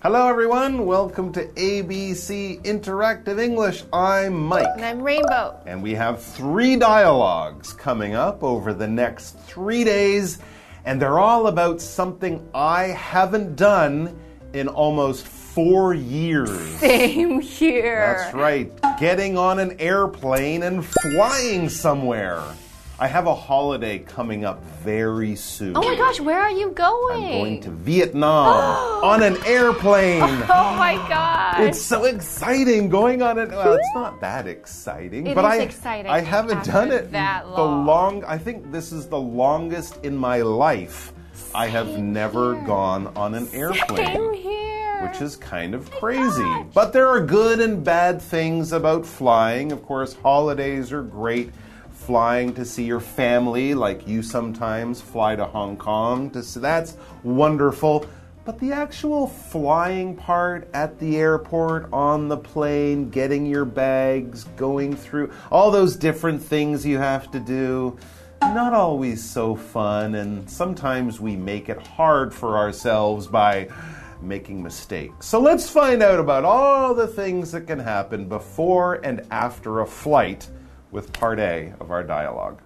Hello, everyone. Welcome to ABC Interactive English. I'm Mike. And I'm Rainbow. And we have three dialogues coming up over the next three days, and they're all about something I haven't done in almost four years. Same here. That's right. Getting on an airplane and flying somewhere. I have a holiday coming up very soon. Oh my gosh, where are you going? I'm going to Vietnam on an airplane. Oh my gosh. It's so exciting going on it. Well, it's not that exciting, It but is I exciting I haven't done it that the long. long. I think this is the longest in my life. I have never here. gone on an airplane. Same here. Which is kind of crazy. But there are good and bad things about flying. Of course, holidays are great. Flying to see your family, like you sometimes fly to Hong Kong to see that's wonderful. But the actual flying part at the airport, on the plane, getting your bags, going through all those different things you have to do, not always so fun, and sometimes we make it hard for ourselves by making mistakes. So let's find out about all the things that can happen before and after a flight with part A of our dialogue.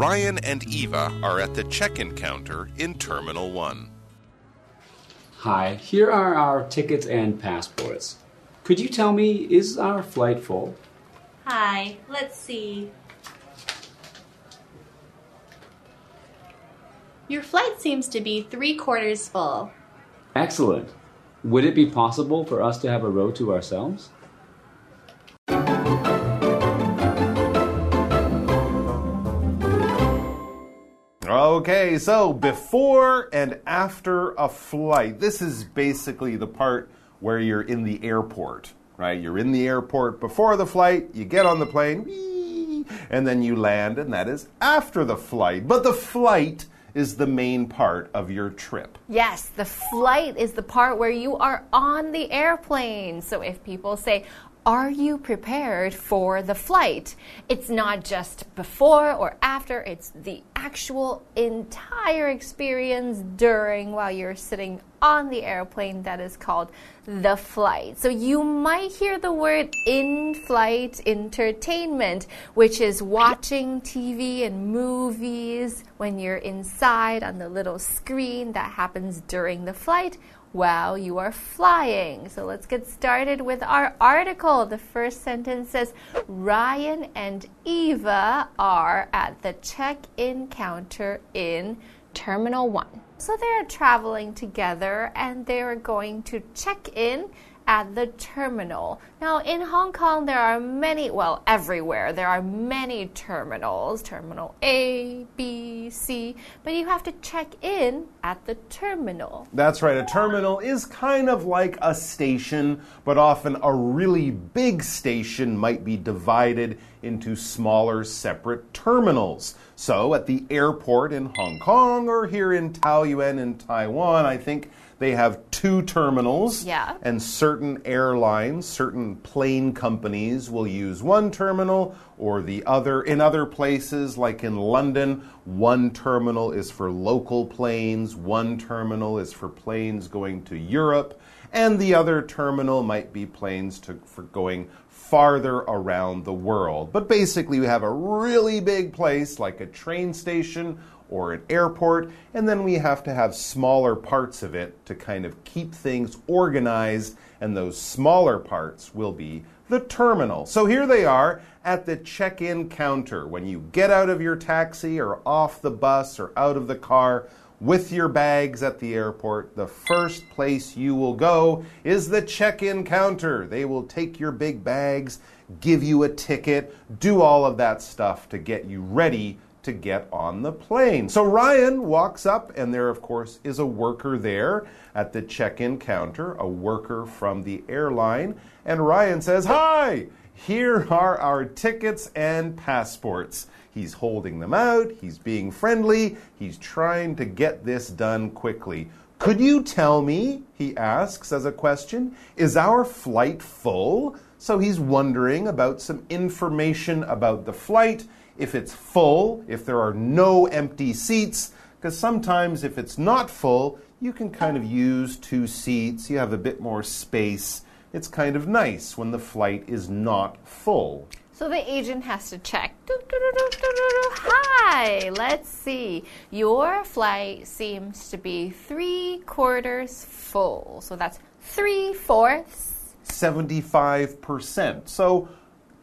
Ryan and Eva are at the check in counter in Terminal 1. Hi, here are our tickets and passports. Could you tell me, is our flight full? Hi, let's see. Your flight seems to be three quarters full. Excellent. Would it be possible for us to have a row to ourselves? Okay, so before and after a flight, this is basically the part where you're in the airport, right? You're in the airport before the flight, you get on the plane, and then you land, and that is after the flight. But the flight is the main part of your trip. Yes, the flight is the part where you are on the airplane. So if people say, are you prepared for the flight? It's not just before or after, it's the actual entire experience during while you're sitting on the airplane that is called the flight. So you might hear the word in flight entertainment, which is watching TV and movies when you're inside on the little screen that happens during the flight while you are flying. So let's get started with our article. The first sentence says Ryan and Eva are at the check in counter in Terminal 1. So they're traveling together and they're going to check in at the terminal. Now, in Hong Kong, there are many, well, everywhere, there are many terminals terminal A, B, C, but you have to check in at the terminal. That's right. A terminal is kind of like a station, but often a really big station might be divided into smaller, separate terminals. So at the airport in Hong Kong or here in Taoyuan in Taiwan, I think they have two terminals. Yeah. And certain airlines, certain plane companies will use one terminal or the other. In other places, like in London, one terminal is for local planes, one terminal is for planes going to Europe, and the other terminal might be planes to, for going farther around the world. But basically, we have a really big place like a train station or an airport, and then we have to have smaller parts of it to kind of keep things organized, and those smaller parts will be the terminal. So here they are at the check in counter. When you get out of your taxi or off the bus or out of the car, with your bags at the airport, the first place you will go is the check in counter. They will take your big bags, give you a ticket, do all of that stuff to get you ready to get on the plane. So Ryan walks up, and there, of course, is a worker there at the check in counter, a worker from the airline. And Ryan says, Hi, here are our tickets and passports. He's holding them out, he's being friendly, he's trying to get this done quickly. Could you tell me, he asks as a question, is our flight full? So he's wondering about some information about the flight. If it's full, if there are no empty seats, because sometimes if it's not full, you can kind of use two seats. You have a bit more space. It's kind of nice when the flight is not full. So the agent has to check. Hi, let's see. Your flight seems to be three quarters full. So that's three fourths. 75%. So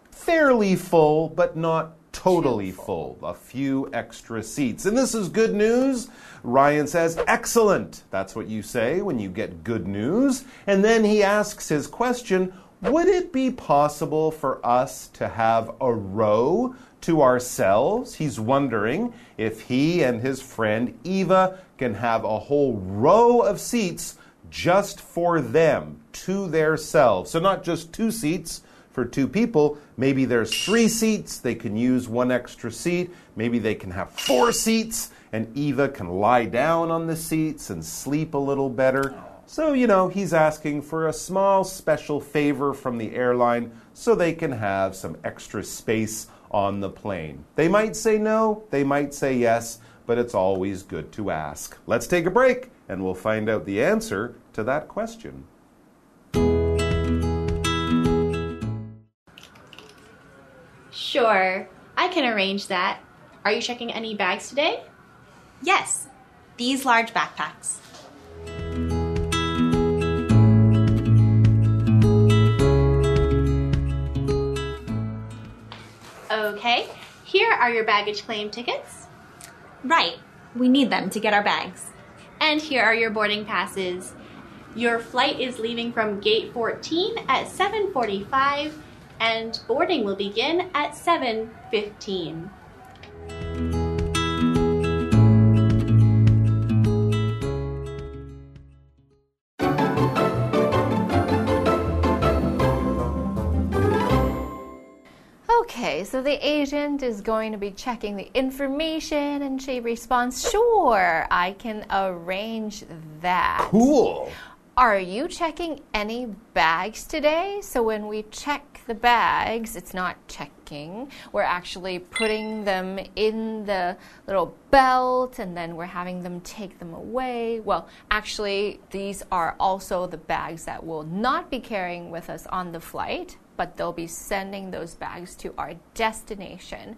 fairly full, but not totally full. A few extra seats. And this is good news. Ryan says, excellent. That's what you say when you get good news. And then he asks his question would it be possible for us to have a row to ourselves? He's wondering if he and his friend Eva can have a whole row of seats just for them, to their selves. So, not just two seats for two people. Maybe there's three seats, they can use one extra seat. Maybe they can have four seats, and Eva can lie down on the seats and sleep a little better. So, you know, he's asking for a small special favor from the airline so they can have some extra space on the plane. They might say no, they might say yes, but it's always good to ask. Let's take a break and we'll find out the answer to that question. Sure, I can arrange that. Are you checking any bags today? Yes, these large backpacks. Okay, here are your baggage claim tickets. Right, we need them to get our bags. And here are your boarding passes. Your flight is leaving from gate 14 at 7:45 and boarding will begin at 7:15. Okay, so the agent is going to be checking the information and she responds, Sure, I can arrange that. Cool. Are you checking any bags today? So when we check the bags, it's not checking. We're actually putting them in the little belt and then we're having them take them away. Well, actually, these are also the bags that we'll not be carrying with us on the flight, but they'll be sending those bags to our destination.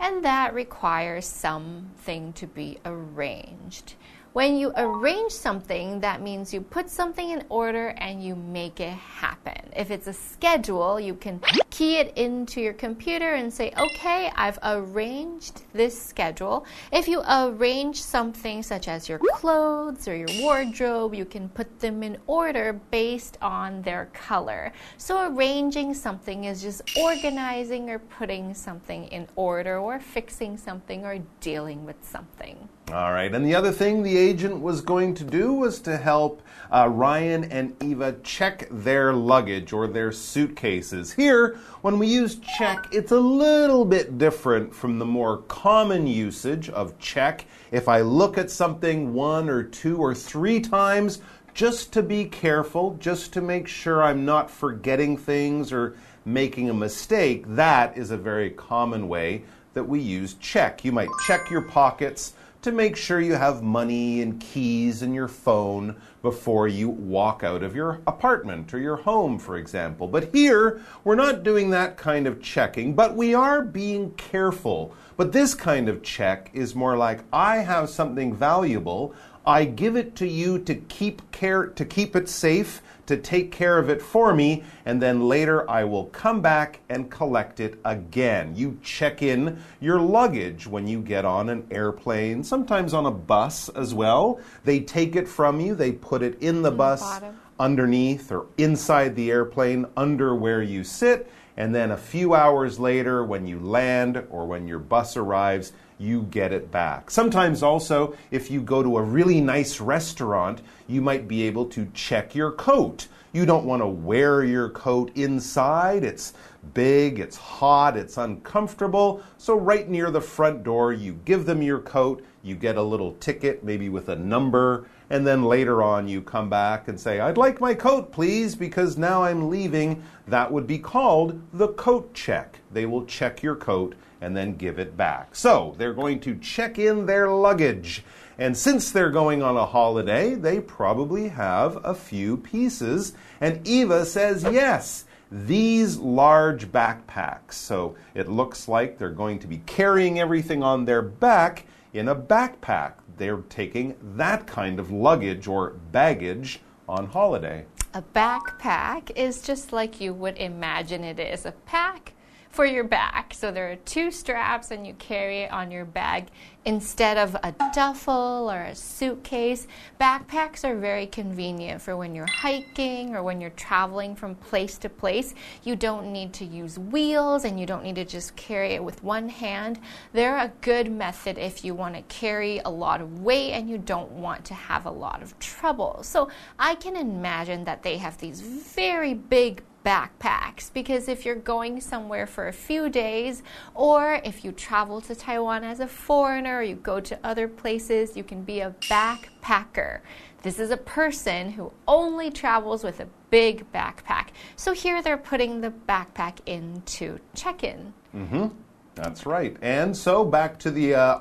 And that requires something to be arranged. When you arrange something, that means you put something in order and you make it happen. If it's a schedule, you can key it into your computer and say, okay, I've arranged this schedule. If you arrange something such as your clothes or your wardrobe, you can put them in order based on their color. So arranging something is just organizing or putting something in order or fixing something or dealing with something. All right, and the other thing the agent was going to do was to help uh, Ryan and Eva check their luggage or their suitcases. Here, when we use check, it's a little bit different from the more common usage of check. If I look at something one or two or three times, just to be careful, just to make sure I'm not forgetting things or making a mistake, that is a very common way that we use check. You might check your pockets to make sure you have money and keys and your phone before you walk out of your apartment or your home, for example. But here, we're not doing that kind of checking, but we are being careful. But this kind of check is more like I have something valuable. I give it to you to keep care to keep it safe to take care of it for me, and then later I will come back and collect it again. You check in your luggage when you get on an airplane, sometimes on a bus as well. They take it from you, they put it in the bus bottom. underneath or inside the airplane, under where you sit. And then a few hours later, when you land or when your bus arrives, you get it back. Sometimes also, if you go to a really nice restaurant, you might be able to check your coat. You don't want to wear your coat inside. It's big, it's hot, it's uncomfortable. So, right near the front door, you give them your coat, you get a little ticket, maybe with a number, and then later on you come back and say, I'd like my coat, please, because now I'm leaving, that would be called the coat check. They will check your coat and then give it back. So they're going to check in their luggage. And since they're going on a holiday, they probably have a few pieces. And Eva says, yes these large backpacks. So it looks like they're going to be carrying everything on their back in a backpack. They're taking that kind of luggage or baggage on holiday. A backpack is just like you would imagine it is a pack for your back. So there are two straps and you carry it on your bag instead of a duffel or a suitcase. Backpacks are very convenient for when you're hiking or when you're traveling from place to place. You don't need to use wheels and you don't need to just carry it with one hand. They're a good method if you want to carry a lot of weight and you don't want to have a lot of trouble. So I can imagine that they have these very big backpacks because if you're going somewhere for a few days or if you travel to Taiwan as a foreigner or you go to other places, you can be a backpacker. This is a person who only travels with a big backpack. So here they're putting the backpack into check in. Mm -hmm. That's right. And so back to the uh,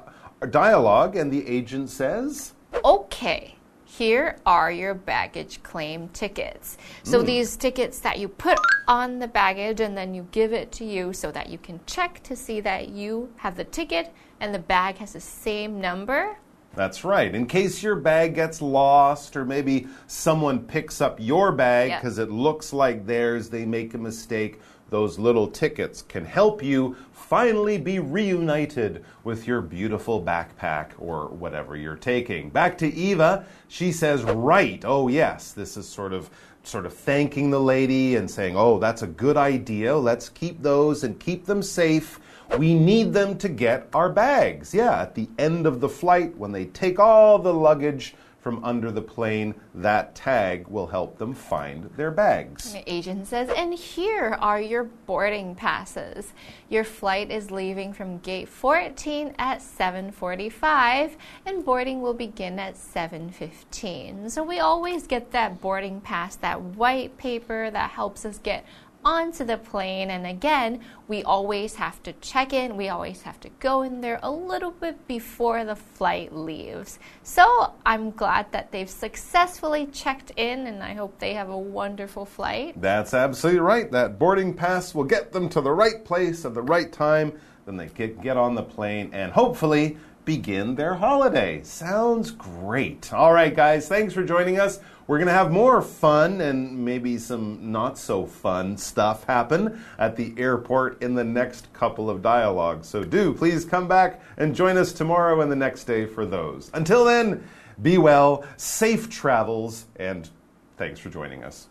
dialogue, and the agent says, Okay here are your baggage claim tickets. So mm. these tickets that you put on the baggage and then you give it to you so that you can check to see that you have the ticket and the bag has the same number. That's right. In case your bag gets lost or maybe someone picks up your bag because yep. it looks like theirs, they make a mistake those little tickets can help you finally be reunited with your beautiful backpack or whatever you're taking. Back to Eva, she says, "Right. Oh yes, this is sort of sort of thanking the lady and saying, "Oh, that's a good idea. Let's keep those and keep them safe." We need them to get our bags. Yeah, at the end of the flight when they take all the luggage from under the plane, that tag will help them find their bags. The agent says, and here are your boarding passes. Your flight is leaving from gate 14 at 7:45 and boarding will begin at 7:15. So we always get that boarding pass, that white paper that helps us get onto the plane. And again, we always have to check in, we always have to go in there a little bit before the flight leaves. So I'm glad that they've successfully checked in, and I hope they have a wonderful flight. That's absolutely right. That boarding pass will get them to the right place at the right time. Then they get, get on the plane and hopefully begin their holiday. Sounds great. All right, guys, thanks for joining us. We're going to have more fun and maybe some not so fun stuff happen at the airport in the next couple of dialogues. So do please come back and join us tomorrow and the next day for those. Until then, be well, safe travels, and thanks for joining us.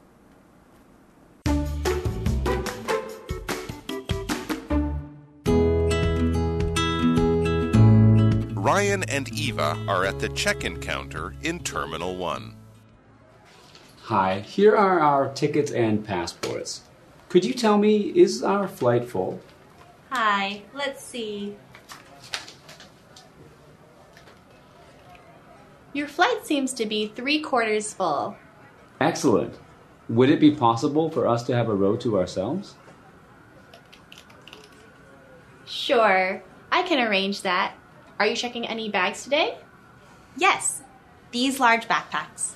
Ryan and Eva are at the check in counter in Terminal 1. Hi, here are our tickets and passports. Could you tell me, is our flight full? Hi, let's see. Your flight seems to be three quarters full. Excellent. Would it be possible for us to have a row to ourselves? Sure, I can arrange that. Are you checking any bags today? Yes, these large backpacks.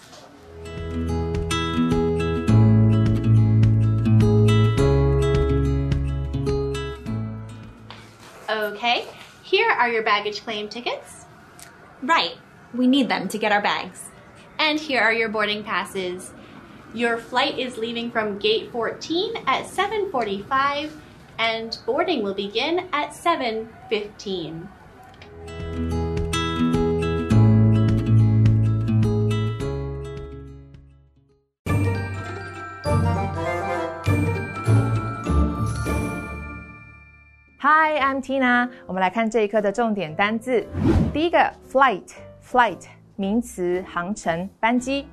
Okay, here are your baggage claim tickets. Right, we need them to get our bags. And here are your boarding passes. Your flight is leaving from gate 14 at 7:45 and boarding will begin at 7:15. Hi, I'm Tina。我们来看这一课的重点单字。第一个，flight，flight，名词，航程、班机。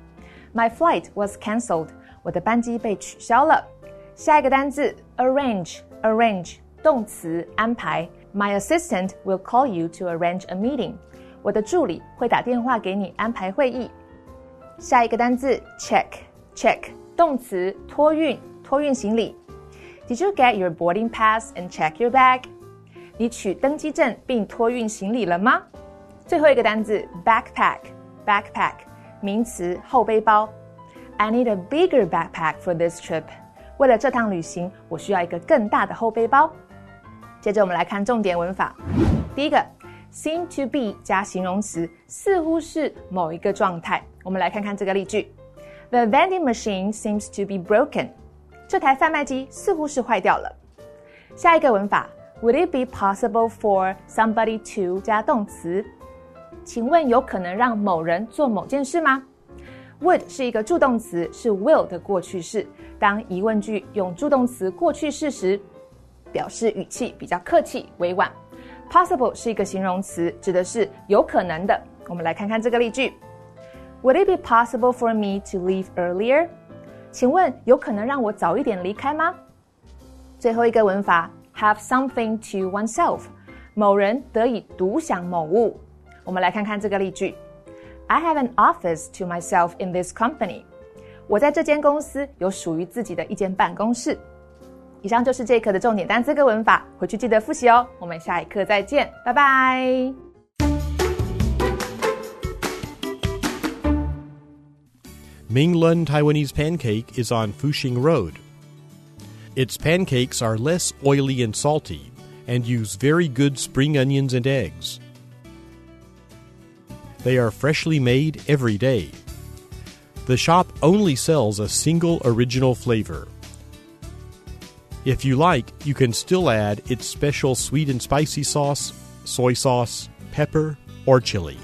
My flight was cancelled。我的班机被取消了。下一个单字，arrange，arrange，动词，安排。My assistant will call you to arrange a meeting。我的助理会打电话给你安排会议。下一个单字 check check 动词托运托运行李。Did you get your boarding pass and check your bag？你取登机证并托运行李了吗？最后一个单字 backpack backpack 名词后背包。I need a bigger backpack for this trip。为了这趟旅行，我需要一个更大的后背包。接着我们来看重点文法。第一个，seem to be 加形容词，似乎是某一个状态。我们来看看这个例句：The vending machine seems to be broken。 这台贩卖机似乎是坏掉了。下一个文法，Would it be possible for somebody to 加动词？请问有可能让某人做某件事吗？Would 是一个助动词，是 will 的过去式。当疑问句用助动词过去式时，表示语气比较客气委婉。Possible 是一个形容词，指的是有可能的。我们来看看这个例句：Would it be possible for me to leave earlier？请问有可能让我早一点离开吗？最后一个文法：have something to oneself，某人得以独享某物。我们来看看这个例句：I have an office to myself in this company。我在这间公司有属于自己的一间办公室。以上就是这一课的重点单词跟文法，回去记得复习哦。我们下一课再见，拜拜。Minglun Taiwanese Pancake is on Fuxing Road. Its pancakes are less oily and salty and use very good spring onions and eggs. They are freshly made every day. The shop only sells a single original flavor. If you like, you can still add its special sweet and spicy sauce, soy sauce, pepper, or chili.